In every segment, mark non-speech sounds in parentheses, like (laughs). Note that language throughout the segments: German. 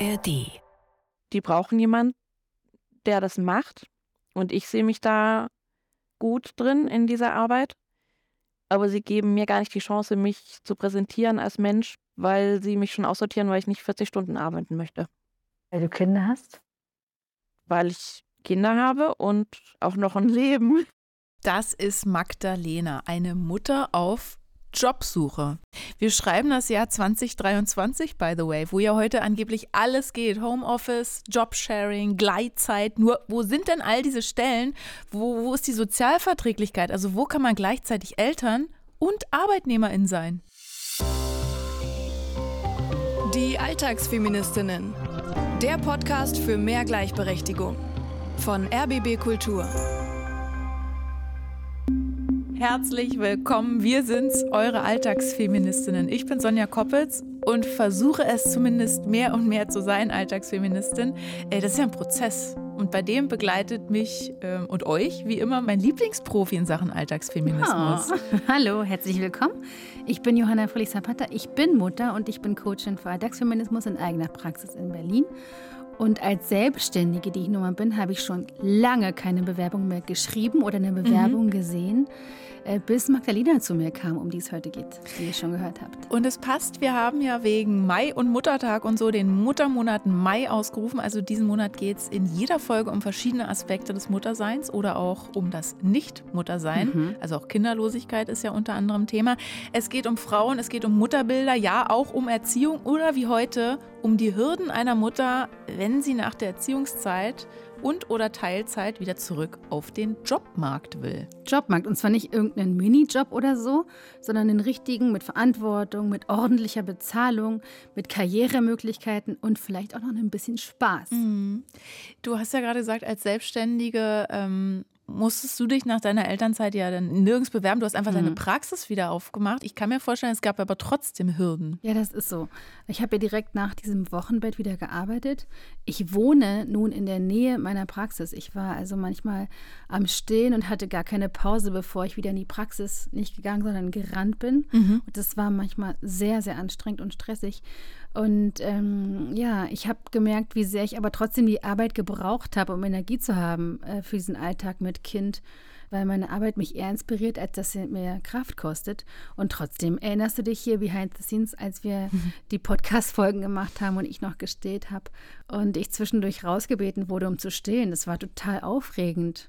ARD. Die brauchen jemanden, der das macht. Und ich sehe mich da gut drin in dieser Arbeit. Aber sie geben mir gar nicht die Chance, mich zu präsentieren als Mensch, weil sie mich schon aussortieren, weil ich nicht 40 Stunden arbeiten möchte. Weil du Kinder hast? Weil ich Kinder habe und auch noch ein Leben. Das ist Magdalena, eine Mutter auf Jobsuche. Wir schreiben das Jahr 2023, by the way, wo ja heute angeblich alles geht. Homeoffice, Jobsharing, Gleitzeit. Nur, wo sind denn all diese Stellen? Wo, wo ist die Sozialverträglichkeit? Also, wo kann man gleichzeitig Eltern und Arbeitnehmerin sein? Die Alltagsfeministinnen. Der Podcast für mehr Gleichberechtigung. Von RBB Kultur. Herzlich willkommen. Wir sind's, eure Alltagsfeministinnen. Ich bin Sonja Koppels und versuche es zumindest mehr und mehr zu sein, Alltagsfeministin. Das ist ja ein Prozess. Und bei dem begleitet mich ähm, und euch, wie immer, mein Lieblingsprofi in Sachen Alltagsfeminismus. Oh. (laughs) Hallo, herzlich willkommen. Ich bin Johanna Fröhlich-Zapata. Ich bin Mutter und ich bin Coachin für Alltagsfeminismus in eigener Praxis in Berlin. Und als Selbstständige, die ich nun mal bin, habe ich schon lange keine Bewerbung mehr geschrieben oder eine Bewerbung mhm. gesehen. Äh, bis Magdalena zu mir kam, um die es heute geht, wie ihr schon gehört habt. Und es passt, wir haben ja wegen Mai und Muttertag und so den Muttermonat Mai ausgerufen. Also diesen Monat geht es in jeder Folge um verschiedene Aspekte des Mutterseins oder auch um das Nicht-Muttersein. Mhm. Also auch Kinderlosigkeit ist ja unter anderem Thema. Es geht um Frauen, es geht um Mutterbilder, ja auch um Erziehung oder wie heute um die Hürden einer Mutter, wenn sie nach der Erziehungszeit und oder Teilzeit wieder zurück auf den Jobmarkt will. Jobmarkt und zwar nicht irgendeinen Minijob oder so, sondern den richtigen mit Verantwortung, mit ordentlicher Bezahlung, mit Karrieremöglichkeiten und vielleicht auch noch ein bisschen Spaß. Mhm. Du hast ja gerade gesagt, als Selbstständige ähm, musstest du dich nach deiner Elternzeit ja dann nirgends bewerben. Du hast einfach mhm. deine Praxis wieder aufgemacht. Ich kann mir vorstellen, es gab aber trotzdem Hürden. Ja, das ist so. Ich habe ja direkt nach diesem Wochenbett wieder gearbeitet. Ich wohne nun in der Nähe meiner Praxis. Ich war also manchmal am Stehen und hatte gar keine Pause, bevor ich wieder in die Praxis nicht gegangen, sondern gerannt bin. Mhm. Und das war manchmal sehr, sehr anstrengend und stressig. Und ähm, ja, ich habe gemerkt, wie sehr ich aber trotzdem die Arbeit gebraucht habe, um Energie zu haben äh, für diesen Alltag mit Kind, weil meine Arbeit mich eher inspiriert, als dass sie mir Kraft kostet. Und trotzdem erinnerst du dich hier behind the scenes, als wir mhm. die Podcast-Folgen gemacht haben und ich noch gestillt habe und ich zwischendurch rausgebeten wurde, um zu stillen. Das war total aufregend.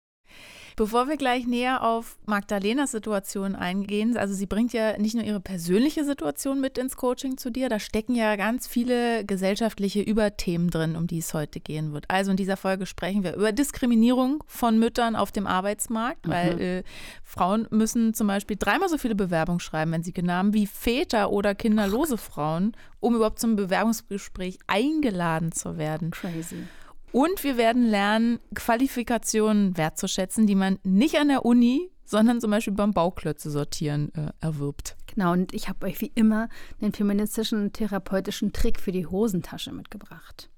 Bevor wir gleich näher auf Magdalenas Situation eingehen, also sie bringt ja nicht nur ihre persönliche Situation mit ins Coaching zu dir, da stecken ja ganz viele gesellschaftliche Überthemen drin, um die es heute gehen wird. Also in dieser Folge sprechen wir über Diskriminierung von Müttern auf dem Arbeitsmarkt, mhm. weil äh, Frauen müssen zum Beispiel dreimal so viele Bewerbungen schreiben, wenn sie genommen wie Väter oder kinderlose Frauen, um überhaupt zum Bewerbungsgespräch eingeladen zu werden. Crazy. Und wir werden lernen, Qualifikationen wertzuschätzen, die man nicht an der Uni, sondern zum Beispiel beim Bauklötze sortieren äh, erwirbt. Genau, und ich habe euch wie immer einen feministischen therapeutischen Trick für die Hosentasche mitgebracht.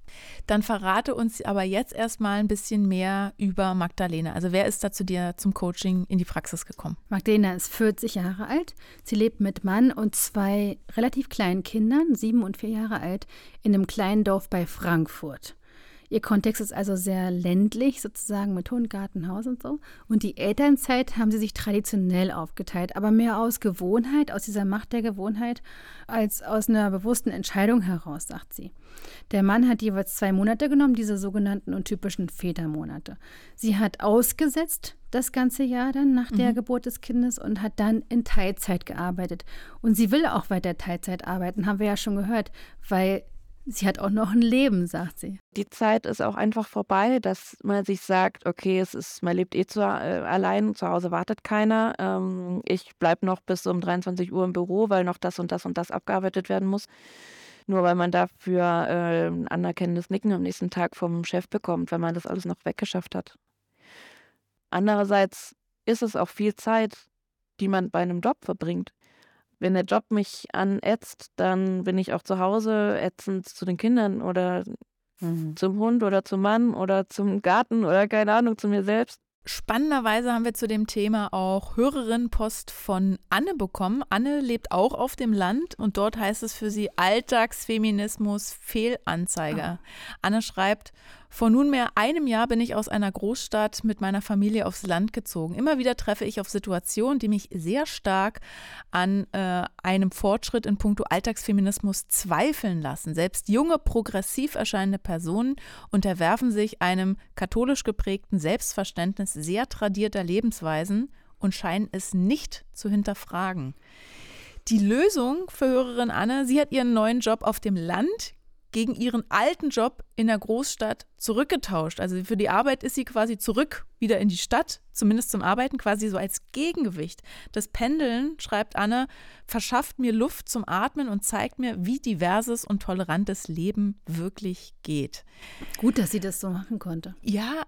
Dann verrate uns aber jetzt erstmal ein bisschen mehr über Magdalena. Also wer ist da zu dir zum Coaching in die Praxis gekommen? Magdalena ist 40 Jahre alt. Sie lebt mit Mann und zwei relativ kleinen Kindern, sieben und vier Jahre alt, in einem kleinen Dorf bei Frankfurt. Ihr Kontext ist also sehr ländlich, sozusagen mit Hund, Garten, Haus und so. Und die Elternzeit haben sie sich traditionell aufgeteilt, aber mehr aus Gewohnheit, aus dieser Macht der Gewohnheit, als aus einer bewussten Entscheidung heraus, sagt sie. Der Mann hat jeweils zwei Monate genommen, diese sogenannten und typischen Vätermonate. Sie hat ausgesetzt das ganze Jahr dann nach der mhm. Geburt des Kindes und hat dann in Teilzeit gearbeitet. Und sie will auch weiter Teilzeit arbeiten, haben wir ja schon gehört, weil Sie hat auch noch ein Leben, sagt sie. Die Zeit ist auch einfach vorbei, dass man sich sagt, okay, es ist, man lebt eh zu, äh, allein, zu Hause wartet keiner. Ähm, ich bleibe noch bis um 23 Uhr im Büro, weil noch das und das und das abgearbeitet werden muss. Nur weil man dafür äh, ein anerkennendes Nicken am nächsten Tag vom Chef bekommt, weil man das alles noch weggeschafft hat. Andererseits ist es auch viel Zeit, die man bei einem Job verbringt wenn der Job mich anätzt, dann bin ich auch zu Hause ätzend zu den Kindern oder mhm. zum Hund oder zum Mann oder zum Garten oder keine Ahnung, zu mir selbst. Spannenderweise haben wir zu dem Thema auch Hörerinnenpost von Anne bekommen. Anne lebt auch auf dem Land und dort heißt es für sie Alltagsfeminismus Fehlanzeiger. Oh. Anne schreibt, vor nunmehr einem Jahr bin ich aus einer Großstadt mit meiner Familie aufs Land gezogen. Immer wieder treffe ich auf Situationen, die mich sehr stark an äh, einem Fortschritt in puncto Alltagsfeminismus zweifeln lassen. Selbst junge, progressiv erscheinende Personen unterwerfen sich einem katholisch geprägten Selbstverständnis sehr tradierter Lebensweisen und scheinen es nicht zu hinterfragen. Die Lösung für Hörerin Anne, sie hat ihren neuen Job auf dem Land gegen ihren alten Job in der Großstadt zurückgetauscht. Also für die Arbeit ist sie quasi zurück wieder in die Stadt, zumindest zum Arbeiten, quasi so als Gegengewicht. Das Pendeln, schreibt Anne, verschafft mir Luft zum Atmen und zeigt mir, wie diverses und tolerantes Leben wirklich geht. Gut, dass sie das so machen konnte. Ja,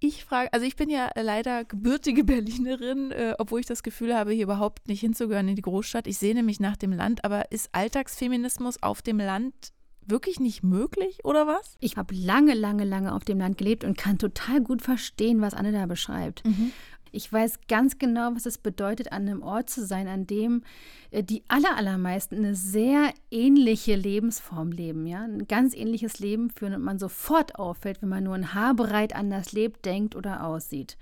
ich frage, also ich bin ja leider gebürtige Berlinerin, äh, obwohl ich das Gefühl habe, hier überhaupt nicht hinzugehören in die Großstadt. Ich sehne mich nach dem Land, aber ist Alltagsfeminismus auf dem Land wirklich nicht möglich oder was? Ich habe lange, lange, lange auf dem Land gelebt und kann total gut verstehen, was Anne da beschreibt. Mhm. Ich weiß ganz genau, was es bedeutet, an einem Ort zu sein, an dem äh, die allermeisten eine sehr ähnliche Lebensform leben, ja, ein ganz ähnliches Leben führen und man sofort auffällt, wenn man nur ein Haar bereit anders lebt, denkt oder aussieht.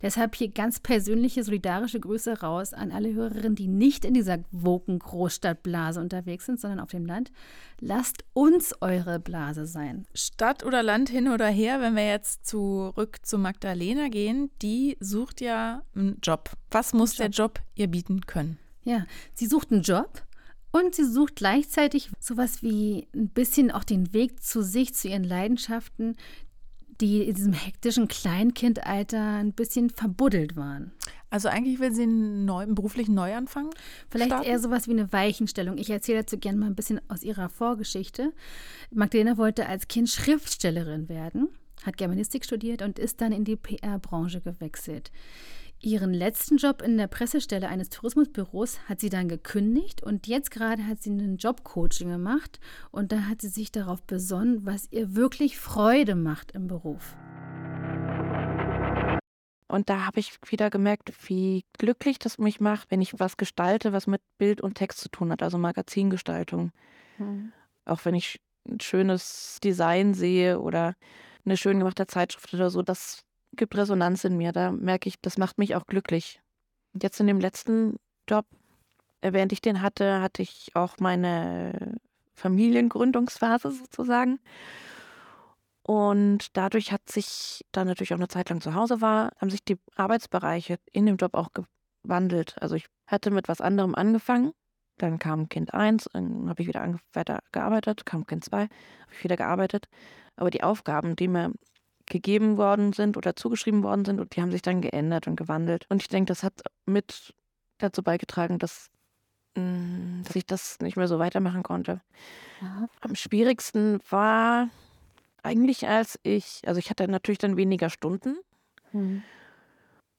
Deshalb hier ganz persönliche, solidarische Grüße raus an alle Hörerinnen, die nicht in dieser woken Großstadtblase unterwegs sind, sondern auf dem Land. Lasst uns eure Blase sein. Stadt oder Land hin oder her, wenn wir jetzt zurück zu Magdalena gehen, die sucht ja einen Job. Was muss Job. der Job ihr bieten können? Ja, sie sucht einen Job und sie sucht gleichzeitig sowas wie ein bisschen auch den Weg zu sich, zu ihren Leidenschaften, die in diesem hektischen Kleinkindalter ein bisschen verbuddelt waren. Also eigentlich will sie einen, neu, einen beruflichen Neuanfang? Vielleicht starten? eher sowas wie eine Weichenstellung. Ich erzähle dazu gerne mal ein bisschen aus ihrer Vorgeschichte. Magdalena wollte als Kind Schriftstellerin werden, hat Germanistik studiert und ist dann in die PR-Branche gewechselt. Ihren letzten Job in der Pressestelle eines Tourismusbüros hat sie dann gekündigt und jetzt gerade hat sie einen Jobcoaching gemacht und da hat sie sich darauf besonnen, was ihr wirklich Freude macht im Beruf. Und da habe ich wieder gemerkt, wie glücklich das mich macht, wenn ich was gestalte, was mit Bild und Text zu tun hat, also Magazingestaltung. Mhm. Auch wenn ich ein schönes Design sehe oder eine schön gemachte Zeitschrift oder so, das gibt Resonanz in mir. Da merke ich, das macht mich auch glücklich. Und jetzt in dem letzten Job, äh, während ich den hatte, hatte ich auch meine Familiengründungsphase sozusagen. Und dadurch hat sich dann natürlich auch eine Zeit lang zu Hause war, haben sich die Arbeitsbereiche in dem Job auch gewandelt. Also ich hatte mit was anderem angefangen. Dann kam Kind 1, dann habe ich wieder weiter gearbeitet, kam Kind 2, habe ich wieder gearbeitet. Aber die Aufgaben, die mir gegeben worden sind oder zugeschrieben worden sind und die haben sich dann geändert und gewandelt. Und ich denke, das hat mit dazu beigetragen, dass, mm, dass ich das nicht mehr so weitermachen konnte. Aha. Am schwierigsten war eigentlich, als ich, also ich hatte natürlich dann weniger Stunden, mhm.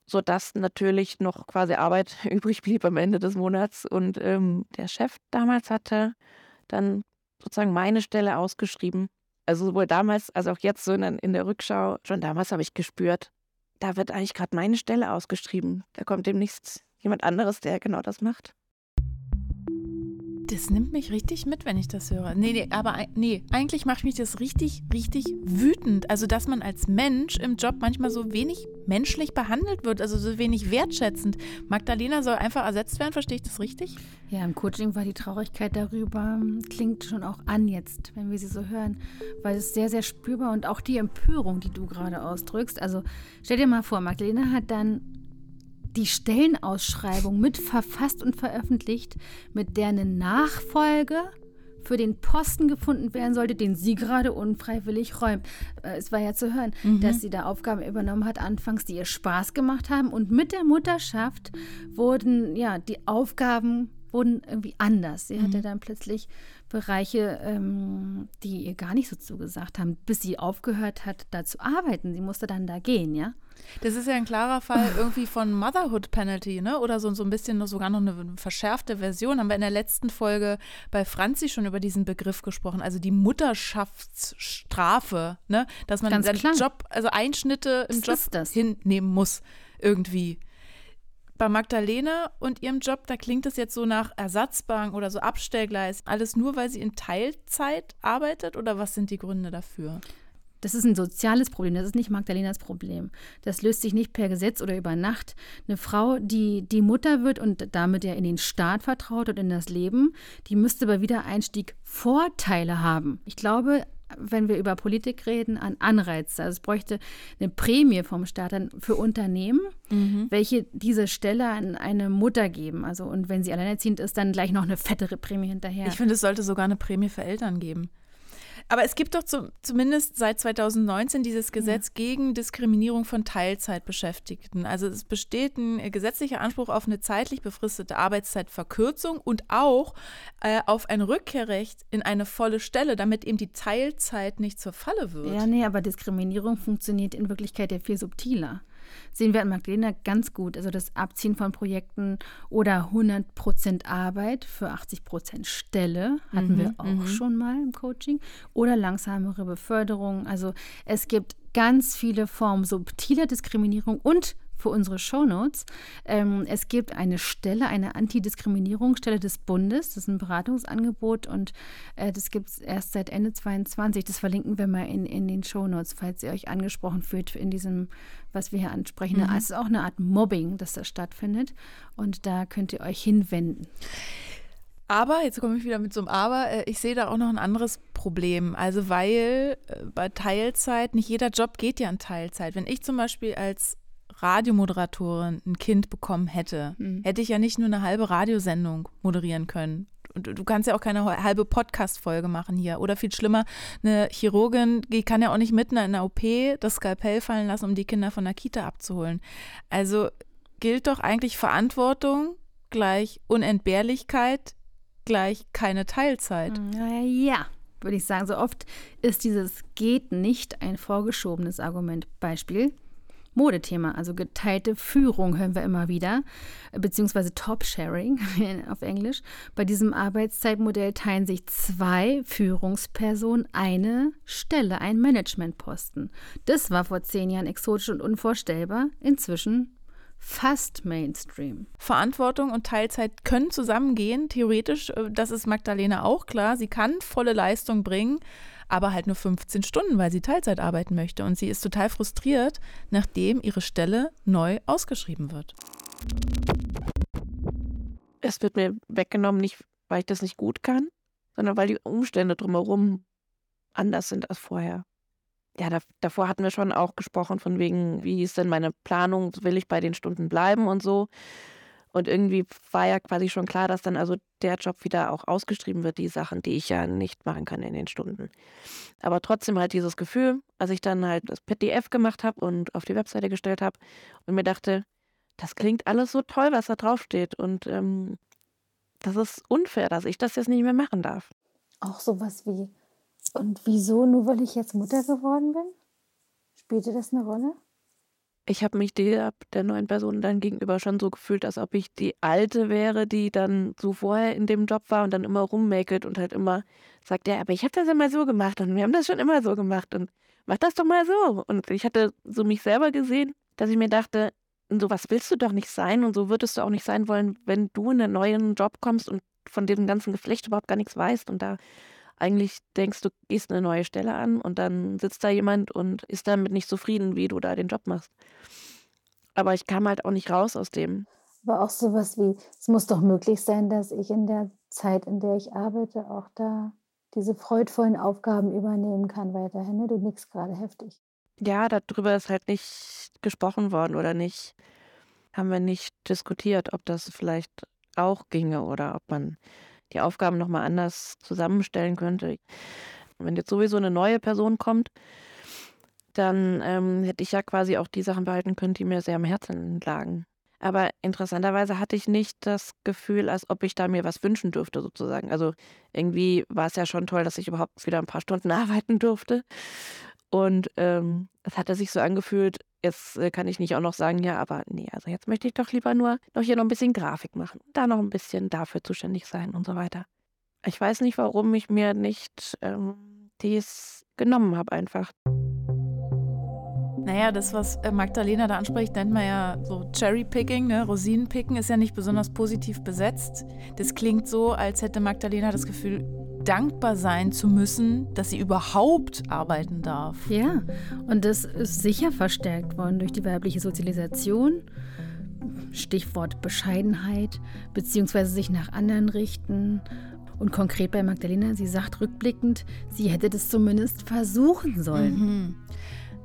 sodass natürlich noch quasi Arbeit (laughs) übrig blieb am Ende des Monats. Und ähm, der Chef damals hatte dann sozusagen meine Stelle ausgeschrieben also sowohl damals als auch jetzt so in, in der Rückschau, schon damals habe ich gespürt, da wird eigentlich gerade meine Stelle ausgeschrieben. Da kommt demnächst jemand anderes, der genau das macht. Das nimmt mich richtig mit, wenn ich das höre. Nee, nee, aber nee, eigentlich macht mich das richtig, richtig wütend. Also, dass man als Mensch im Job manchmal so wenig menschlich behandelt wird, also so wenig wertschätzend. Magdalena soll einfach ersetzt werden, verstehe ich das richtig? Ja, im Coaching war die Traurigkeit darüber, klingt schon auch an jetzt, wenn wir sie so hören, weil es sehr, sehr spürbar und auch die Empörung, die du gerade ausdrückst. Also, stell dir mal vor, Magdalena hat dann die Stellenausschreibung mit verfasst und veröffentlicht, mit der eine Nachfolge für den Posten gefunden werden sollte, den sie gerade unfreiwillig räumt. Äh, es war ja zu hören, mhm. dass sie da Aufgaben übernommen hat, anfangs, die ihr Spaß gemacht haben. Und mit der Mutterschaft wurden ja die Aufgaben wurden irgendwie anders. Sie mhm. hatte dann plötzlich Bereiche, ähm, die ihr gar nicht so zugesagt haben, bis sie aufgehört hat, da zu arbeiten. Sie musste dann da gehen, ja. Das ist ja ein klarer Fall (laughs) irgendwie von Motherhood Penalty, ne? Oder so, so ein bisschen sogar noch eine verschärfte Version. Haben wir in der letzten Folge bei Franzi schon über diesen Begriff gesprochen, also die Mutterschaftsstrafe, ne? Dass man Ganz seinen klar. Job, also Einschnitte im Was Job hinnehmen muss, irgendwie bei Magdalena und ihrem Job, da klingt es jetzt so nach Ersatzbank oder so Abstellgleis. Alles nur, weil sie in Teilzeit arbeitet oder was sind die Gründe dafür? Das ist ein soziales Problem, das ist nicht Magdalenas Problem. Das löst sich nicht per Gesetz oder über Nacht. Eine Frau, die die Mutter wird und damit ja in den Staat vertraut und in das Leben, die müsste bei Wiedereinstieg Vorteile haben. Ich glaube, wenn wir über Politik reden, an Anreize. Also es bräuchte eine Prämie vom Staat dann für Unternehmen, mhm. welche diese Stelle an eine Mutter geben. Also und wenn sie alleinerziehend ist, dann gleich noch eine fettere Prämie hinterher. Ich finde, es sollte sogar eine Prämie für Eltern geben. Aber es gibt doch zu, zumindest seit 2019 dieses Gesetz ja. gegen Diskriminierung von Teilzeitbeschäftigten. Also es besteht ein äh, gesetzlicher Anspruch auf eine zeitlich befristete Arbeitszeitverkürzung und auch äh, auf ein Rückkehrrecht in eine volle Stelle, damit eben die Teilzeit nicht zur Falle wird. Ja, nee, aber Diskriminierung funktioniert in Wirklichkeit ja viel subtiler sehen wir an Magdalena ganz gut. Also das Abziehen von Projekten oder 100 Prozent Arbeit für 80 Prozent Stelle hatten mhm, wir auch mhm. schon mal im Coaching. Oder langsamere Beförderung. Also es gibt ganz viele Formen subtiler Diskriminierung und für unsere Shownotes. Ähm, es gibt eine Stelle, eine Antidiskriminierungsstelle des Bundes. Das ist ein Beratungsangebot und äh, das gibt es erst seit Ende 22. Das verlinken wir mal in, in den Shownotes, falls ihr euch angesprochen fühlt in diesem, was wir hier ansprechen. Mhm. Es ist auch eine Art Mobbing, das da stattfindet und da könnt ihr euch hinwenden. Aber, jetzt komme ich wieder mit so einem Aber, äh, ich sehe da auch noch ein anderes Problem. Also, weil äh, bei Teilzeit, nicht jeder Job geht ja in Teilzeit. Wenn ich zum Beispiel als Radiomoderatorin ein Kind bekommen hätte, mhm. hätte ich ja nicht nur eine halbe Radiosendung moderieren können. Und du kannst ja auch keine halbe Podcast-Folge machen hier. Oder viel schlimmer, eine Chirurgin die kann ja auch nicht mitten in der OP das Skalpell fallen lassen, um die Kinder von der Kita abzuholen. Also gilt doch eigentlich Verantwortung gleich Unentbehrlichkeit gleich keine Teilzeit. Hm, ja, würde ich sagen. So oft ist dieses geht nicht ein vorgeschobenes Argument. Beispiel Modethema, also geteilte Führung hören wir immer wieder, beziehungsweise Top-Sharing (laughs) auf Englisch. Bei diesem Arbeitszeitmodell teilen sich zwei Führungspersonen eine Stelle, einen Managementposten. Das war vor zehn Jahren exotisch und unvorstellbar. Inzwischen fast Mainstream. Verantwortung und Teilzeit können zusammengehen, theoretisch. Äh, das ist Magdalena auch klar. Sie kann volle Leistung bringen aber halt nur 15 Stunden, weil sie Teilzeit arbeiten möchte. Und sie ist total frustriert, nachdem ihre Stelle neu ausgeschrieben wird. Es wird mir weggenommen, nicht weil ich das nicht gut kann, sondern weil die Umstände drumherum anders sind als vorher. Ja, da, davor hatten wir schon auch gesprochen von wegen, wie ist denn meine Planung, will ich bei den Stunden bleiben und so. Und irgendwie war ja quasi schon klar, dass dann also der Job wieder auch ausgeschrieben wird, die Sachen, die ich ja nicht machen kann in den Stunden. Aber trotzdem halt dieses Gefühl, als ich dann halt das PDF gemacht habe und auf die Webseite gestellt habe und mir dachte, das klingt alles so toll, was da draufsteht. Und ähm, das ist unfair, dass ich das jetzt nicht mehr machen darf. Auch sowas wie, und wieso, nur weil ich jetzt Mutter geworden bin? Spielte das eine Rolle? Ich habe mich der, der neuen Person dann gegenüber schon so gefühlt, als ob ich die alte wäre, die dann so vorher in dem Job war und dann immer rummäkelt und halt immer sagt, ja, aber ich habe das immer so gemacht und wir haben das schon immer so gemacht und mach das doch mal so. Und ich hatte so mich selber gesehen, dass ich mir dachte, so was willst du doch nicht sein und so würdest du auch nicht sein wollen, wenn du in einen neuen Job kommst und von diesem ganzen Geflecht überhaupt gar nichts weißt und da eigentlich denkst, du gehst eine neue Stelle an und dann sitzt da jemand und ist damit nicht zufrieden, wie du da den Job machst. Aber ich kam halt auch nicht raus aus dem. Aber auch sowas wie, es muss doch möglich sein, dass ich in der Zeit, in der ich arbeite, auch da diese freudvollen Aufgaben übernehmen kann weiterhin. Ne? Du nickst gerade heftig. Ja, darüber ist halt nicht gesprochen worden oder nicht, haben wir nicht diskutiert, ob das vielleicht auch ginge oder ob man die Aufgaben nochmal anders zusammenstellen könnte. Wenn jetzt sowieso eine neue Person kommt, dann ähm, hätte ich ja quasi auch die Sachen behalten können, die mir sehr am Herzen lagen. Aber interessanterweise hatte ich nicht das Gefühl, als ob ich da mir was wünschen dürfte, sozusagen. Also irgendwie war es ja schon toll, dass ich überhaupt wieder ein paar Stunden (laughs) arbeiten durfte. Und ähm, es hatte sich so angefühlt, jetzt äh, kann ich nicht auch noch sagen, ja, aber nee, also jetzt möchte ich doch lieber nur noch hier noch ein bisschen Grafik machen, da noch ein bisschen dafür zuständig sein und so weiter. Ich weiß nicht, warum ich mir nicht ähm, dies genommen habe einfach. Naja, das, was äh, Magdalena da anspricht, nennt man ja so Cherry-Picking, ne? Rosinenpicken ist ja nicht besonders positiv besetzt. Das klingt so, als hätte Magdalena das Gefühl, dankbar sein zu müssen, dass sie überhaupt arbeiten darf. Ja, und das ist sicher verstärkt worden durch die weibliche Sozialisation. Stichwort Bescheidenheit, beziehungsweise sich nach anderen richten. Und konkret bei Magdalena, sie sagt rückblickend, sie hätte das zumindest versuchen sollen. Mhm.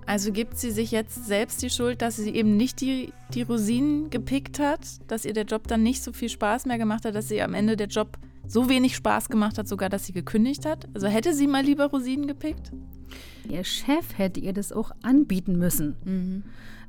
Also gibt sie sich jetzt selbst die Schuld, dass sie eben nicht die, die Rosinen gepickt hat, dass ihr der Job dann nicht so viel Spaß mehr gemacht hat, dass sie am Ende der Job so wenig Spaß gemacht hat, sogar dass sie gekündigt hat? Also hätte sie mal lieber Rosinen gepickt? Ihr Chef hätte ihr das auch anbieten müssen. Mhm.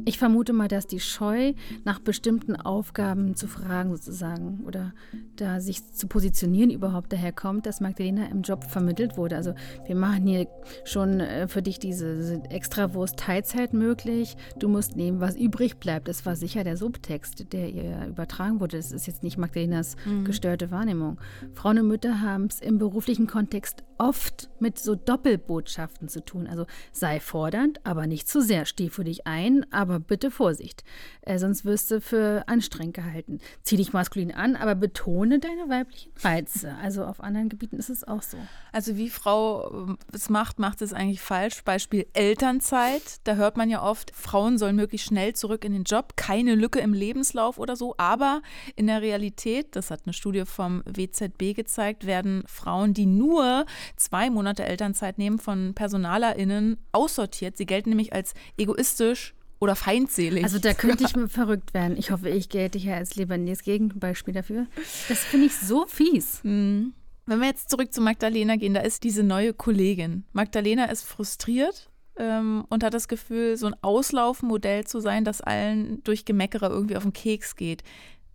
Ich vermute mal, dass die Scheu nach bestimmten Aufgaben zu fragen sozusagen oder da sich zu positionieren überhaupt daherkommt, dass Magdalena im Job vermittelt wurde. Also wir machen hier schon äh, für dich diese Extrawurst Teilzeit möglich. Du musst nehmen, was übrig bleibt. Das war sicher der Subtext, der ihr übertragen wurde. Das ist jetzt nicht Magdalenas mhm. gestörte Wahrnehmung. Frauen und Mütter haben es im beruflichen Kontext oft mit so Doppelbotschaften zu tun. Also sei fordernd, aber nicht zu sehr. Steh für dich ein, aber bitte Vorsicht. Äh, sonst wirst du für anstrengend gehalten. Zieh dich maskulin an, aber betone deine weiblichen Reize. Also auf anderen Gebieten ist es auch so. Also wie Frau äh, es macht, macht es eigentlich falsch. Beispiel Elternzeit. Da hört man ja oft, Frauen sollen möglichst schnell zurück in den Job. Keine Lücke im Lebenslauf oder so. Aber in der Realität, das hat eine Studie vom WZB gezeigt, werden Frauen, die nur zwei Monate Elternzeit nehmen, von PersonalerInnen aussortiert. Sie gelten nämlich als egoistisch oder feindselig. Also da könnte ich (laughs) verrückt werden. Ich hoffe, ich gelte hier als lebendiges Gegenbeispiel dafür. Das finde ich so fies. Mhm. Wenn wir jetzt zurück zu Magdalena gehen, da ist diese neue Kollegin. Magdalena ist frustriert ähm, und hat das Gefühl, so ein Auslaufmodell zu sein, das allen durch Gemeckere irgendwie auf den Keks geht.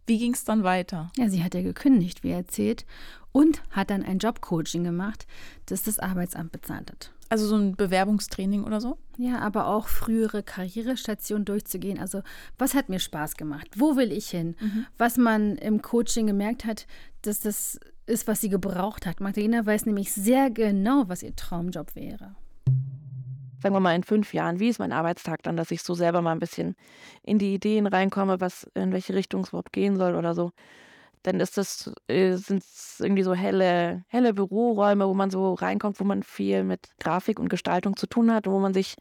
Wie ging es dann weiter? Ja, sie hat ja gekündigt, wie erzählt, und hat dann ein Jobcoaching gemacht, das das Arbeitsamt bezahlt hat. Also so ein Bewerbungstraining oder so? Ja, aber auch frühere Karrierestationen durchzugehen. Also was hat mir Spaß gemacht? Wo will ich hin? Mhm. Was man im Coaching gemerkt hat, dass das ist, was sie gebraucht hat. Magdalena weiß nämlich sehr genau, was ihr Traumjob wäre. Sagen wir mal in fünf Jahren, wie ist mein Arbeitstag dann, dass ich so selber mal ein bisschen in die Ideen reinkomme, was in welche Richtung es überhaupt gehen soll oder so dann ist das, äh, sind es irgendwie so helle, helle Büroräume, wo man so reinkommt, wo man viel mit Grafik und Gestaltung zu tun hat, wo man sich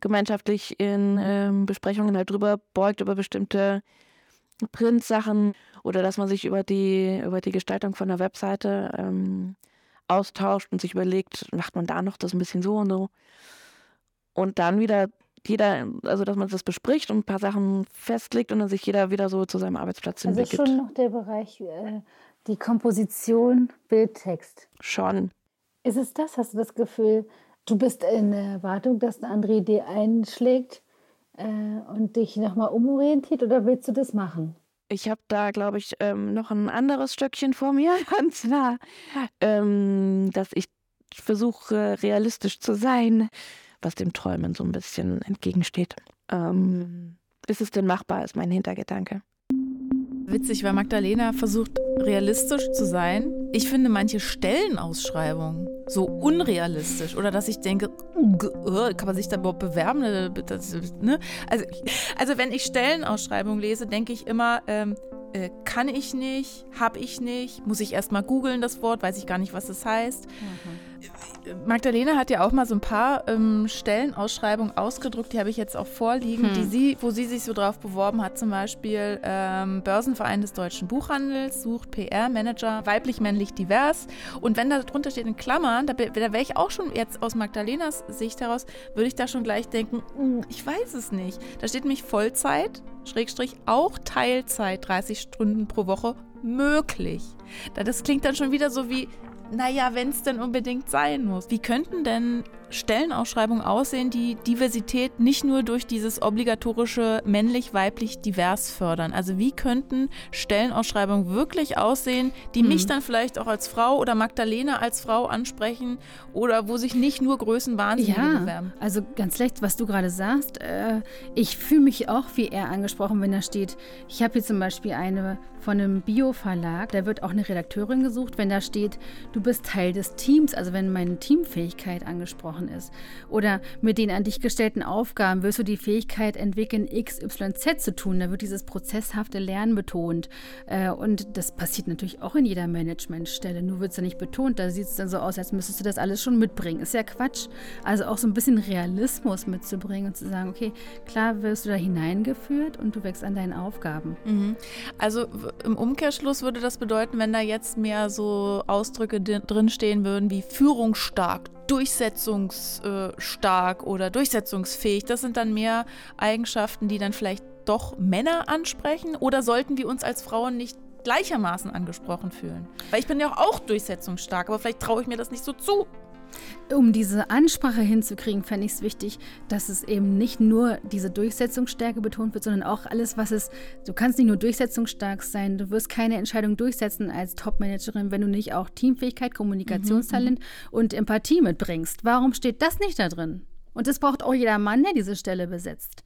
gemeinschaftlich in ähm, Besprechungen halt drüber beugt, über bestimmte Printsachen oder dass man sich über die, über die Gestaltung von der Webseite ähm, austauscht und sich überlegt, macht man da noch das ein bisschen so und so. Und dann wieder jeder, also dass man das bespricht und ein paar Sachen festlegt und dann sich jeder wieder so zu seinem Arbeitsplatz also hinbegibt. Also schon noch der Bereich, äh, die Komposition, Bildtext. Schon. Ist es das? Hast du das Gefühl, du bist in Erwartung, dass eine andere Idee einschlägt äh, und dich nochmal umorientiert oder willst du das machen? Ich habe da, glaube ich, ähm, noch ein anderes Stöckchen vor mir. (laughs) Und zwar, ähm, dass ich versuche, realistisch zu sein was dem Träumen so ein bisschen entgegensteht. Ähm, ist es denn machbar, ist mein Hintergedanke. Witzig, weil Magdalena versucht, realistisch zu sein. Ich finde manche Stellenausschreibungen so unrealistisch oder dass ich denke, äh, kann man sich da überhaupt bewerben? Das, ne? also, also wenn ich Stellenausschreibungen lese, denke ich immer, ähm, äh, kann ich nicht, habe ich nicht, muss ich erst mal googeln das Wort, weiß ich gar nicht, was das heißt. Mhm. Magdalena hat ja auch mal so ein paar ähm, Stellenausschreibungen ausgedruckt, die habe ich jetzt auch vorliegen, hm. die sie, wo sie sich so drauf beworben hat, zum Beispiel ähm, Börsenverein des deutschen Buchhandels, sucht PR-Manager, weiblich, männlich, divers. Und wenn da drunter steht in Klammern, da, da wäre ich auch schon jetzt aus Magdalenas Sicht heraus, würde ich da schon gleich denken, hm, ich weiß es nicht. Da steht nämlich Vollzeit, Schrägstrich, auch Teilzeit, 30 Stunden pro Woche möglich. Das klingt dann schon wieder so wie, naja, wenn es denn unbedingt sein muss. Wie könnten denn Stellenausschreibungen aussehen, die Diversität nicht nur durch dieses obligatorische männlich-weiblich divers fördern? Also wie könnten Stellenausschreibungen wirklich aussehen, die hm. mich dann vielleicht auch als Frau oder Magdalena als Frau ansprechen oder wo sich nicht nur Größenwahnsinnige ja, bewerben? Also ganz leicht, was du gerade sagst. Äh, ich fühle mich auch wie er angesprochen, wenn da steht, ich habe hier zum Beispiel eine von einem Bio-Verlag, da wird auch eine Redakteurin gesucht, wenn da steht, du bist Teil des Teams, also wenn meine Teamfähigkeit angesprochen ist. Oder mit den an dich gestellten Aufgaben wirst du die Fähigkeit entwickeln, X, Y, Z zu tun. Da wird dieses prozesshafte Lernen betont. Äh, und das passiert natürlich auch in jeder Managementstelle. Nur wird es ja nicht betont. Da sieht es dann so aus, als müsstest du das alles schon mitbringen. Ist ja Quatsch. Also auch so ein bisschen Realismus mitzubringen und zu sagen, okay, klar wirst du da hineingeführt und du wächst an deinen Aufgaben. Mhm. Also im Umkehrschluss würde das bedeuten, wenn da jetzt mehr so Ausdrücke drinstehen würden wie führungsstark, durchsetzungsstark oder durchsetzungsfähig. Das sind dann mehr Eigenschaften, die dann vielleicht doch Männer ansprechen? Oder sollten wir uns als Frauen nicht gleichermaßen angesprochen fühlen? Weil ich bin ja auch durchsetzungsstark, aber vielleicht traue ich mir das nicht so zu. Um diese Ansprache hinzukriegen, fände ich es wichtig, dass es eben nicht nur diese Durchsetzungsstärke betont wird, sondern auch alles, was es. Du kannst nicht nur durchsetzungsstark sein, du wirst keine Entscheidung durchsetzen als Topmanagerin, wenn du nicht auch Teamfähigkeit, Kommunikationstalent mhm, mhm. und Empathie mitbringst. Warum steht das nicht da drin? Und das braucht auch jeder Mann, der diese Stelle besetzt.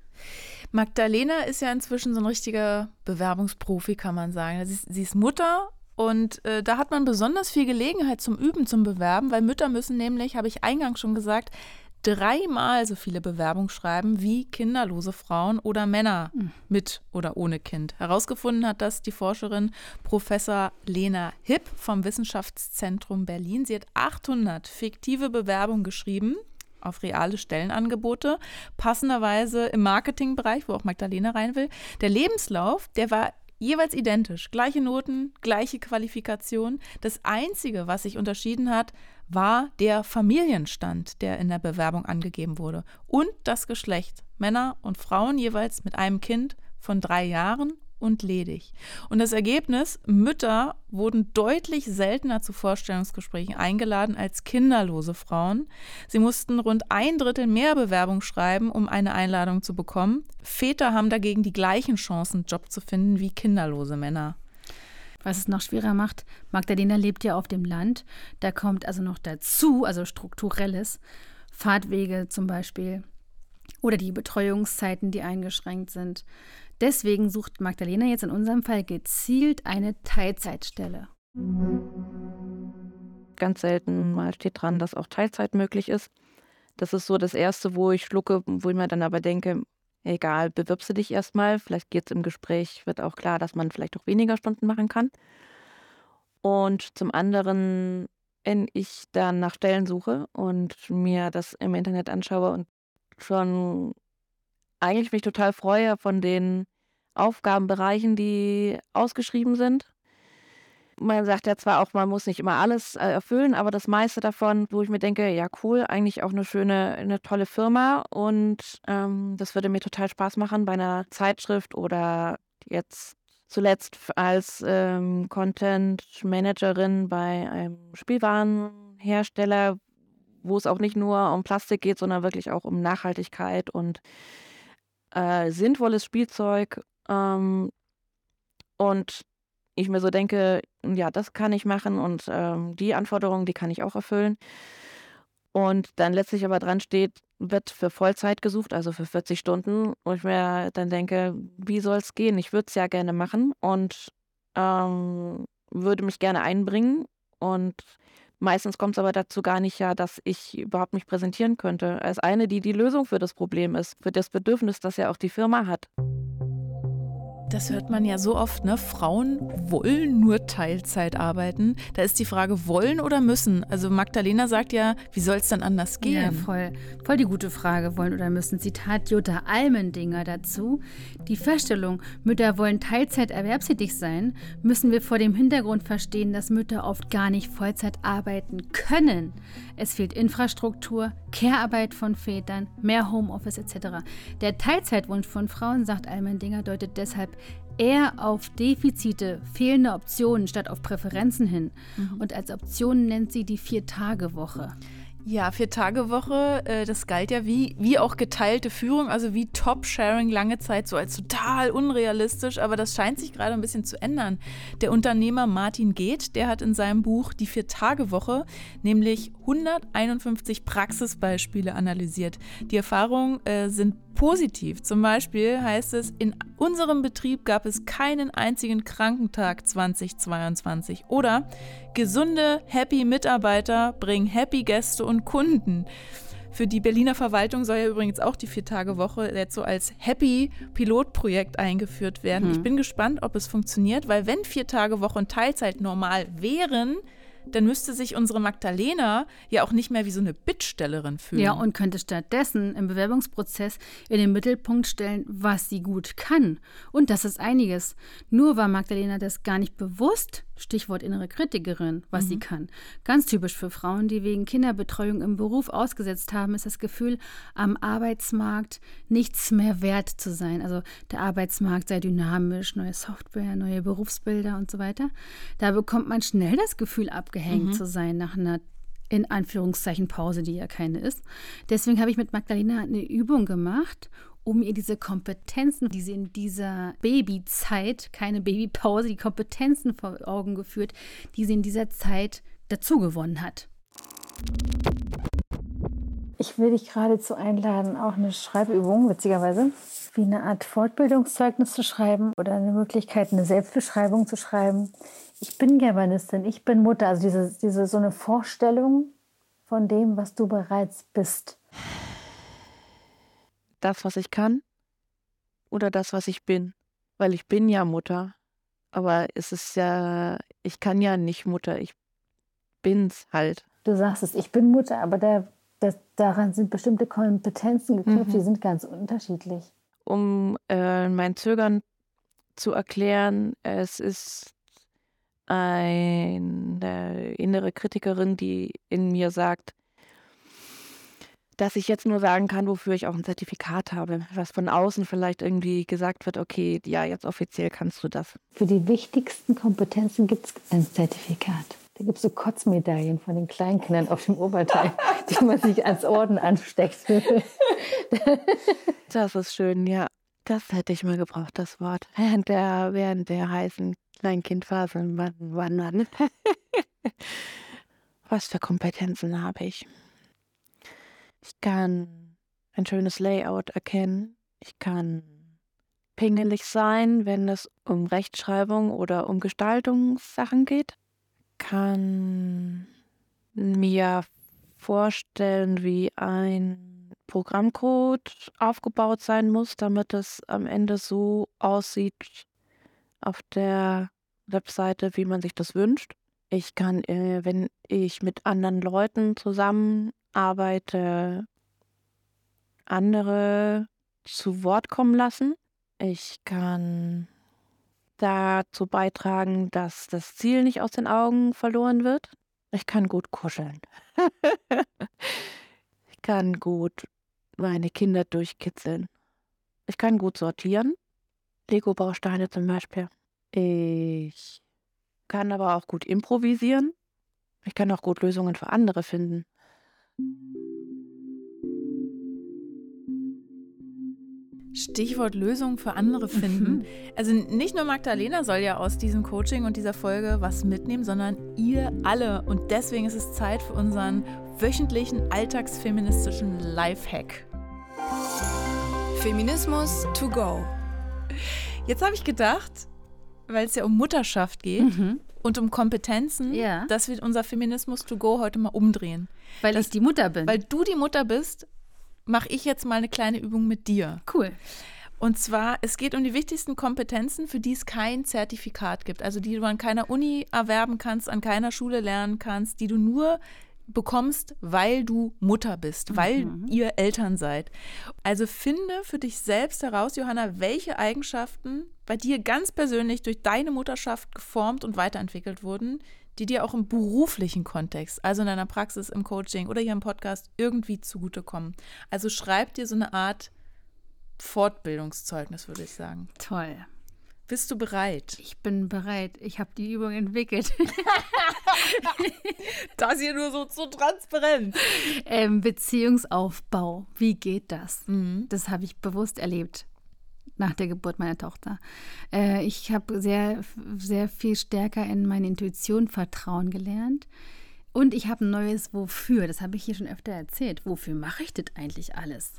Magdalena ist ja inzwischen so ein richtiger Bewerbungsprofi, kann man sagen. Sie ist, sie ist Mutter und äh, da hat man besonders viel Gelegenheit zum Üben, zum Bewerben, weil Mütter müssen nämlich, habe ich eingangs schon gesagt, dreimal so viele Bewerbungen schreiben wie kinderlose Frauen oder Männer hm. mit oder ohne Kind. Herausgefunden hat das die Forscherin Professor Lena Hipp vom Wissenschaftszentrum Berlin. Sie hat 800 fiktive Bewerbungen geschrieben auf reale Stellenangebote, passenderweise im Marketingbereich, wo auch Magdalena rein will. Der Lebenslauf, der war jeweils identisch. Gleiche Noten, gleiche Qualifikation. Das Einzige, was sich unterschieden hat, war der Familienstand, der in der Bewerbung angegeben wurde. Und das Geschlecht. Männer und Frauen jeweils mit einem Kind von drei Jahren und ledig. Und das Ergebnis, Mütter wurden deutlich seltener zu Vorstellungsgesprächen eingeladen als kinderlose Frauen. Sie mussten rund ein Drittel mehr Bewerbung schreiben, um eine Einladung zu bekommen. Väter haben dagegen die gleichen Chancen, Job zu finden wie kinderlose Männer. Was es noch schwerer macht, Magdalena lebt ja auf dem Land. Da kommt also noch dazu, also strukturelles, Fahrtwege zum Beispiel oder die Betreuungszeiten, die eingeschränkt sind. Deswegen sucht Magdalena jetzt in unserem Fall gezielt eine Teilzeitstelle. Ganz selten mal steht dran, dass auch Teilzeit möglich ist. Das ist so das Erste, wo ich schlucke, wo ich mir dann aber denke, egal, bewirbst du dich erstmal. Vielleicht geht es im Gespräch, wird auch klar, dass man vielleicht auch weniger Stunden machen kann. Und zum anderen, wenn ich dann nach Stellen suche und mir das im Internet anschaue und schon eigentlich mich total freue von den Aufgabenbereichen, die ausgeschrieben sind. Man sagt ja zwar auch, man muss nicht immer alles äh, erfüllen, aber das meiste davon, wo ich mir denke, ja cool, eigentlich auch eine schöne, eine tolle Firma und ähm, das würde mir total Spaß machen bei einer Zeitschrift oder jetzt zuletzt als ähm, Content Managerin bei einem Spielwarenhersteller, wo es auch nicht nur um Plastik geht, sondern wirklich auch um Nachhaltigkeit und äh, sinnvolles Spielzeug. Ähm, und ich mir so denke, ja, das kann ich machen und ähm, die Anforderungen, die kann ich auch erfüllen. Und dann letztlich aber dran steht, wird für Vollzeit gesucht, also für 40 Stunden. Und ich mir dann denke, wie soll es gehen? Ich würde es ja gerne machen und ähm, würde mich gerne einbringen. Und Meistens kommt es aber dazu gar nicht ja, dass ich überhaupt mich präsentieren könnte, als eine, die die Lösung für das Problem ist, für das Bedürfnis, das ja auch die Firma hat. Das hört man ja so oft, ne? Frauen wollen nur Teilzeit arbeiten. Da ist die Frage, wollen oder müssen? Also Magdalena sagt ja, wie soll es dann anders gehen? Ja, voll, voll die gute Frage, wollen oder müssen. Zitat Jutta Almendinger dazu. Die Feststellung, Mütter wollen Teilzeit erwerbstätig sein, müssen wir vor dem Hintergrund verstehen, dass Mütter oft gar nicht Vollzeit arbeiten können. Es fehlt Infrastruktur, Care-Arbeit von Vätern, mehr Homeoffice etc. Der Teilzeitwunsch von Frauen, sagt Almendinger, deutet deshalb eher auf Defizite, fehlende Optionen statt auf Präferenzen hin. Mhm. Und als Option nennt sie die Vier-Tage-Woche. Ja, Vier-Tage-Woche, äh, das galt ja wie, wie auch geteilte Führung, also wie Top-Sharing lange Zeit so als total unrealistisch, aber das scheint sich gerade ein bisschen zu ändern. Der Unternehmer Martin Geht, der hat in seinem Buch Die Vier-Tage-Woche nämlich 151 Praxisbeispiele analysiert. Die Erfahrungen äh, sind positiv. Zum Beispiel heißt es, in unserem Betrieb gab es keinen einzigen Krankentag 2022. Oder gesunde, happy Mitarbeiter bringen happy Gäste und Kunden. Für die Berliner Verwaltung soll ja übrigens auch die Vier-Tage-Woche jetzt so als Happy-Pilotprojekt eingeführt werden. Hm. Ich bin gespannt, ob es funktioniert, weil wenn Vier-Tage-Woche und Teilzeit normal wären, dann müsste sich unsere Magdalena ja auch nicht mehr wie so eine Bittstellerin fühlen. Ja, und könnte stattdessen im Bewerbungsprozess in den Mittelpunkt stellen, was sie gut kann. Und das ist einiges. Nur war Magdalena das gar nicht bewusst, Stichwort innere Kritikerin, was mhm. sie kann. Ganz typisch für Frauen, die wegen Kinderbetreuung im Beruf ausgesetzt haben, ist das Gefühl, am Arbeitsmarkt nichts mehr wert zu sein. Also der Arbeitsmarkt sei dynamisch, neue Software, neue Berufsbilder und so weiter. Da bekommt man schnell das Gefühl, abgehängt mhm. zu sein nach einer in Anführungszeichen Pause, die ja keine ist. Deswegen habe ich mit Magdalena eine Übung gemacht, um ihr diese Kompetenzen, die sie in dieser Babyzeit, keine Babypause, die Kompetenzen vor Augen geführt, die sie in dieser Zeit dazugewonnen hat. Ich will dich geradezu einladen, auch eine Schreibübung, witzigerweise, wie eine Art Fortbildungszeugnis zu schreiben oder eine Möglichkeit, eine Selbstbeschreibung zu schreiben. Ich bin Germanistin, ich bin Mutter, also diese, diese so eine Vorstellung von dem, was du bereits bist das, was ich kann oder das, was ich bin. Weil ich bin ja Mutter. Aber es ist ja, ich kann ja nicht Mutter, ich bin's halt. Du sagst es, ich bin Mutter, aber da, das, daran sind bestimmte Kompetenzen geknüpft, mhm. die sind ganz unterschiedlich. Um äh, mein Zögern zu erklären, es ist eine innere Kritikerin, die in mir sagt, dass ich jetzt nur sagen kann, wofür ich auch ein Zertifikat habe, was von außen vielleicht irgendwie gesagt wird, okay, ja, jetzt offiziell kannst du das. Für die wichtigsten Kompetenzen gibt es ein Zertifikat. Da gibt es so Kotzmedaillen von den Kleinkindern auf dem Oberteil, (laughs) die man sich als Orden ansteckt. (laughs) das ist schön, ja. Das hätte ich mal gebraucht, das Wort. Während der, während der heißen Kleinkindphase. Wann. (laughs) Was für Kompetenzen habe ich? Ich kann ein schönes Layout erkennen. Ich kann pingelig sein, wenn es um Rechtschreibung oder um Gestaltungssachen geht. Kann mir vorstellen, wie ein Programmcode aufgebaut sein muss, damit es am Ende so aussieht auf der Webseite, wie man sich das wünscht. Ich kann, äh, wenn ich mit anderen Leuten zusammen arbeite, andere zu Wort kommen lassen. Ich kann dazu beitragen, dass das Ziel nicht aus den Augen verloren wird. Ich kann gut kuscheln. (laughs) ich kann gut meine Kinder durchkitzeln. Ich kann gut sortieren. Lego-Bausteine zum Beispiel. Ich kann aber auch gut improvisieren. Ich kann auch gut Lösungen für andere finden. Stichwort Lösung für andere (laughs) finden. Mhm. Also nicht nur Magdalena soll ja aus diesem Coaching und dieser Folge was mitnehmen, sondern ihr alle. Und deswegen ist es Zeit für unseren wöchentlichen alltagsfeministischen Lifehack. Feminismus to go. Jetzt habe ich gedacht, weil es ja um Mutterschaft geht, mhm und um Kompetenzen, ja. dass wir unser Feminismus to go heute mal umdrehen. Weil dass, ich die Mutter bin. Weil du die Mutter bist, mache ich jetzt mal eine kleine Übung mit dir. Cool. Und zwar, es geht um die wichtigsten Kompetenzen, für die es kein Zertifikat gibt. Also die du an keiner Uni erwerben kannst, an keiner Schule lernen kannst, die du nur bekommst, weil du Mutter bist, weil mhm. ihr Eltern seid. Also finde für dich selbst heraus, Johanna, welche Eigenschaften bei dir ganz persönlich durch deine Mutterschaft geformt und weiterentwickelt wurden, die dir auch im beruflichen Kontext, also in deiner Praxis, im Coaching oder hier im Podcast irgendwie zugutekommen. Also schreib dir so eine Art Fortbildungszeugnis, würde ich sagen. Toll. Bist du bereit? Ich bin bereit. Ich habe die Übung entwickelt. (laughs) das hier nur so, so transparent. Ähm, Beziehungsaufbau. Wie geht das? Mhm. Das habe ich bewusst erlebt nach der Geburt meiner Tochter. Äh, ich habe sehr, sehr viel stärker in meine Intuition vertrauen gelernt. Und ich habe ein neues Wofür. Das habe ich hier schon öfter erzählt. Wofür mache ich das eigentlich alles?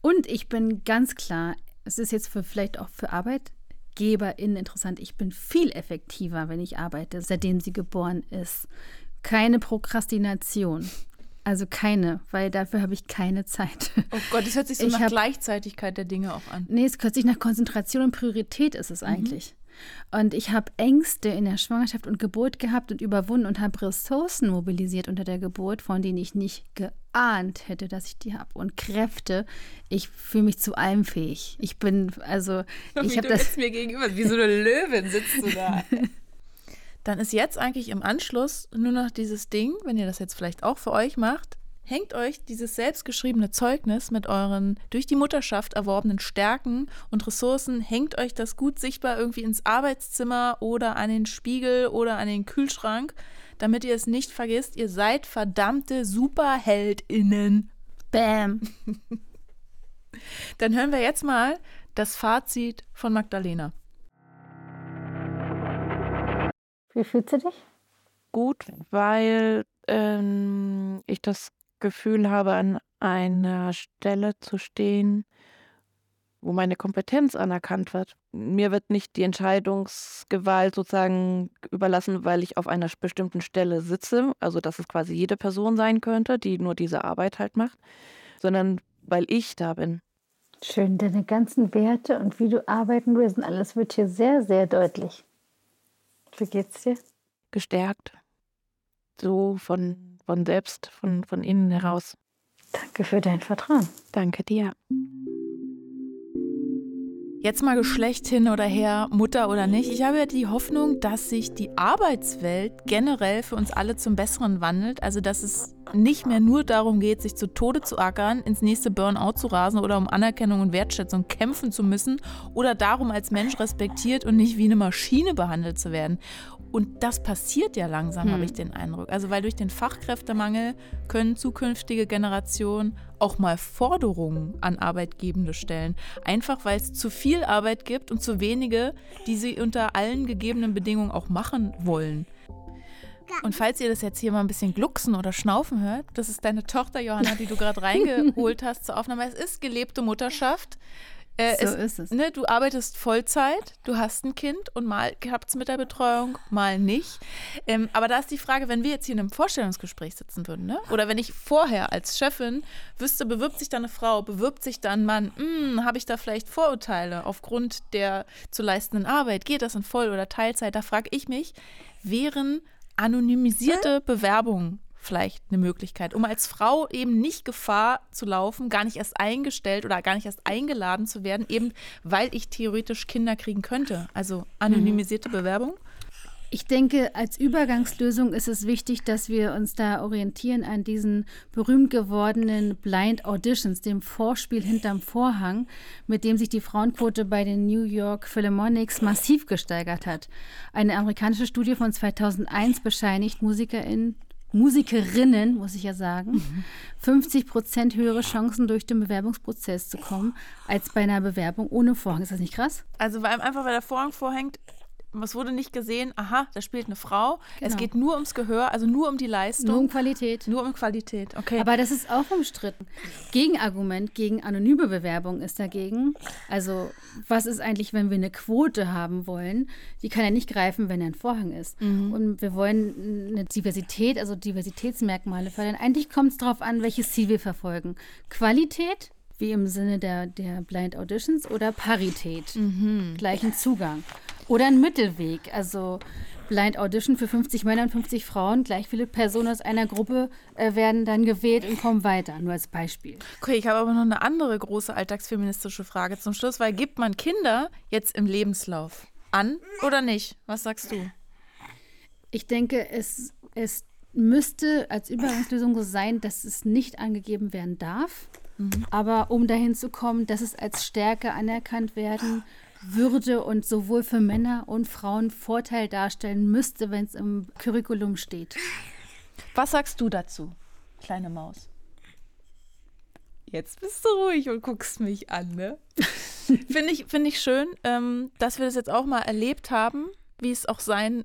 Und ich bin ganz klar, es ist jetzt für, vielleicht auch für Arbeit ArbeitgeberInnen interessant. Ich bin viel effektiver, wenn ich arbeite, seitdem sie geboren ist. Keine Prokrastination. Also keine, weil dafür habe ich keine Zeit. Oh Gott, das hört sich so ich nach hab, Gleichzeitigkeit der Dinge auch an. Nee, es hört sich nach Konzentration und Priorität ist es mhm. eigentlich. Und ich habe Ängste in der Schwangerschaft und Geburt gehabt und überwunden und habe Ressourcen mobilisiert unter der Geburt, von denen ich nicht geahnt hätte, dass ich die habe. Und Kräfte. Ich fühle mich zu allem fähig. Ich bin, also, (laughs) ich habe das. mir gegenüber, wie so eine Löwin sitzt du da. (laughs) Dann ist jetzt eigentlich im Anschluss nur noch dieses Ding, wenn ihr das jetzt vielleicht auch für euch macht, hängt euch dieses selbstgeschriebene Zeugnis mit euren durch die Mutterschaft erworbenen Stärken und Ressourcen, hängt euch das gut sichtbar irgendwie ins Arbeitszimmer oder an den Spiegel oder an den Kühlschrank, damit ihr es nicht vergisst. Ihr seid verdammte SuperheldInnen. Bam. (laughs) Dann hören wir jetzt mal das Fazit von Magdalena. Wie fühlst du dich? Gut, weil ähm, ich das Gefühl habe, an einer Stelle zu stehen, wo meine Kompetenz anerkannt wird. Mir wird nicht die Entscheidungsgewalt sozusagen überlassen, weil ich auf einer bestimmten Stelle sitze, also dass es quasi jede Person sein könnte, die nur diese Arbeit halt macht, sondern weil ich da bin. Schön, deine ganzen Werte und wie du arbeiten willst, alles wird hier sehr, sehr deutlich. Wie geht's dir? Gestärkt. So von von selbst, von, von innen heraus. Danke für dein Vertrauen. Danke dir. Jetzt mal Geschlecht hin oder her, Mutter oder nicht. Ich habe ja die Hoffnung, dass sich die Arbeitswelt generell für uns alle zum Besseren wandelt. Also, dass es nicht mehr nur darum geht, sich zu Tode zu ackern, ins nächste Burnout zu rasen oder um Anerkennung und Wertschätzung kämpfen zu müssen oder darum, als Mensch respektiert und nicht wie eine Maschine behandelt zu werden. Und das passiert ja langsam, hm. habe ich den Eindruck. Also weil durch den Fachkräftemangel können zukünftige Generationen auch mal Forderungen an Arbeitgebende stellen. Einfach weil es zu viel Arbeit gibt und zu wenige, die sie unter allen gegebenen Bedingungen auch machen wollen. Und falls ihr das jetzt hier mal ein bisschen glucksen oder schnaufen hört, das ist deine Tochter Johanna, die du gerade (laughs) reingeholt hast zur Aufnahme. Es ist gelebte Mutterschaft. Äh, so es, ist es. Ne, du arbeitest Vollzeit, du hast ein Kind und mal klappt es mit der Betreuung, mal nicht. Ähm, aber da ist die Frage, wenn wir jetzt hier in einem Vorstellungsgespräch sitzen würden, ne? oder wenn ich vorher als Chefin wüsste, bewirbt sich da eine Frau, bewirbt sich da ein Mann, hm, habe ich da vielleicht Vorurteile aufgrund der zu leistenden Arbeit, geht das in Voll- oder Teilzeit? Da frage ich mich, wären anonymisierte Bewerbungen vielleicht eine Möglichkeit, um als Frau eben nicht Gefahr zu laufen, gar nicht erst eingestellt oder gar nicht erst eingeladen zu werden, eben weil ich theoretisch Kinder kriegen könnte. Also anonymisierte mhm. Bewerbung. Ich denke, als Übergangslösung ist es wichtig, dass wir uns da orientieren an diesen berühmt gewordenen Blind Auditions, dem Vorspiel hinterm Vorhang, mit dem sich die Frauenquote bei den New York Philharmonics massiv gesteigert hat. Eine amerikanische Studie von 2001 bescheinigt MusikerInnen Musikerinnen, muss ich ja sagen, mhm. 50 Prozent höhere Chancen durch den Bewerbungsprozess zu kommen, als bei einer Bewerbung ohne Vorhang. Ist das nicht krass? Also weil einfach, weil der Vorhang vorhängt, es wurde nicht gesehen, aha, da spielt eine Frau. Genau. Es geht nur ums Gehör, also nur um die Leistung. Nur um Qualität. Nur um Qualität, okay. Aber das ist auch umstritten. Gegenargument gegen anonyme Bewerbung ist dagegen, also was ist eigentlich, wenn wir eine Quote haben wollen? Die kann ja nicht greifen, wenn ein Vorhang ist. Mhm. Und wir wollen eine Diversität, also Diversitätsmerkmale fördern. Eigentlich kommt es darauf an, welches Ziel wir verfolgen. Qualität wie im Sinne der, der Blind Auditions oder Parität, mhm. gleichen Zugang. Oder ein Mittelweg, also Blind Audition für 50 Männer und 50 Frauen, gleich viele Personen aus einer Gruppe äh, werden dann gewählt und kommen weiter, nur als Beispiel. Okay, ich habe aber noch eine andere große alltagsfeministische Frage zum Schluss, weil gibt man Kinder jetzt im Lebenslauf an oder nicht? Was sagst du? Ich denke, es, es müsste als Übergangslösung so sein, dass es nicht angegeben werden darf. Mhm. Aber um dahin zu kommen, dass es als Stärke anerkannt werden würde und sowohl für Männer und Frauen Vorteil darstellen müsste, wenn es im Curriculum steht. Was sagst du dazu, kleine Maus? Jetzt bist du ruhig und guckst mich an, ne? (laughs) Finde ich, find ich schön, ähm, dass wir das jetzt auch mal erlebt haben, wie es auch sein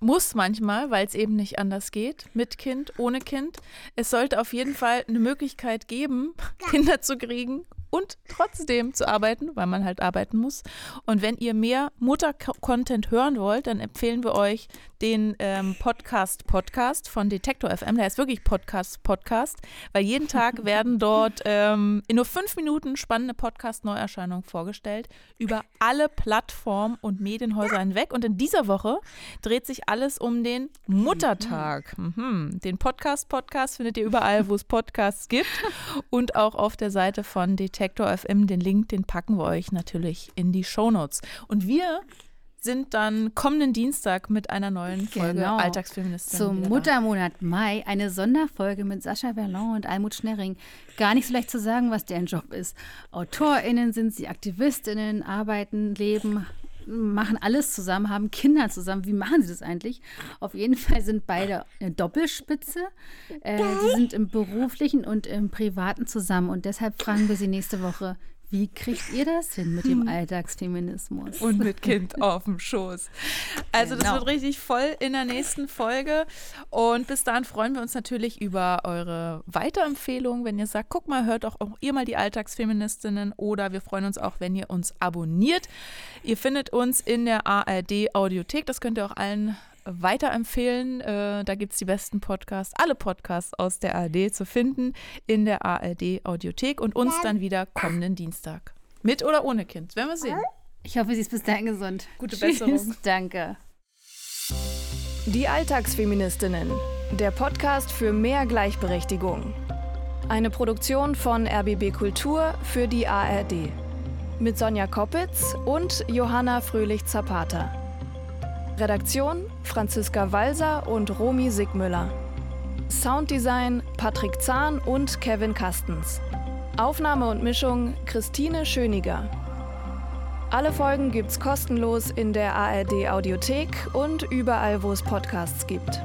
muss manchmal, weil es eben nicht anders geht, mit Kind, ohne Kind. Es sollte auf jeden Fall eine Möglichkeit geben, (laughs) Kinder zu kriegen und trotzdem zu arbeiten, weil man halt arbeiten muss. Und wenn ihr mehr Mutter-Content hören wollt, dann empfehlen wir euch den ähm, Podcast Podcast von Detektor FM. Der ist wirklich Podcast Podcast, weil jeden Tag (laughs) werden dort ähm, in nur fünf Minuten spannende Podcast-Neuerscheinungen vorgestellt über alle Plattformen und Medienhäuser hinweg. Und in dieser Woche dreht sich alles um den Muttertag. Mhm. Den Podcast Podcast findet ihr überall, wo es Podcasts gibt und auch auf der Seite von Detektor FM. Den Link, den packen wir euch natürlich in die Shownotes. Und wir sind dann kommenden Dienstag mit einer neuen Folge genau. Alltagsfeministin. Zum Muttermonat Mai eine Sonderfolge mit Sascha Verlon und Almut Schnerring. Gar nicht so leicht zu sagen, was deren Job ist. AutorInnen sind sie, AktivistInnen, arbeiten, leben, machen alles zusammen, haben Kinder zusammen. Wie machen sie das eigentlich? Auf jeden Fall sind beide eine Doppelspitze. Äh, sie sind im beruflichen und im privaten zusammen. Und deshalb fragen wir sie nächste Woche, wie kriegt ihr das hin mit dem hm. Alltagsfeminismus? Und mit Kind auf dem Schoß. Also genau. das wird richtig voll in der nächsten Folge. Und bis dahin freuen wir uns natürlich über eure Weiterempfehlungen, wenn ihr sagt, guck mal, hört doch auch ihr mal die Alltagsfeministinnen. Oder wir freuen uns auch, wenn ihr uns abonniert. Ihr findet uns in der ARD Audiothek. Das könnt ihr auch allen weiterempfehlen. Äh, da gibt es die besten Podcasts, alle Podcasts aus der ARD zu finden in der ARD Audiothek und uns dann wieder kommenden Dienstag. Mit oder ohne Kind, werden wir sehen. Ich hoffe, sie ist bis dahin gesund. Gute Besserung. (laughs) Danke. Die Alltagsfeministinnen. Der Podcast für mehr Gleichberechtigung. Eine Produktion von RBB Kultur für die ARD. Mit Sonja Koppitz und Johanna Fröhlich-Zapata. Redaktion Franziska Walser und Romy Sigmüller. Sounddesign Patrick Zahn und Kevin Kastens. Aufnahme und Mischung Christine Schöniger. Alle Folgen gibt's kostenlos in der ARD Audiothek und überall, wo es Podcasts gibt.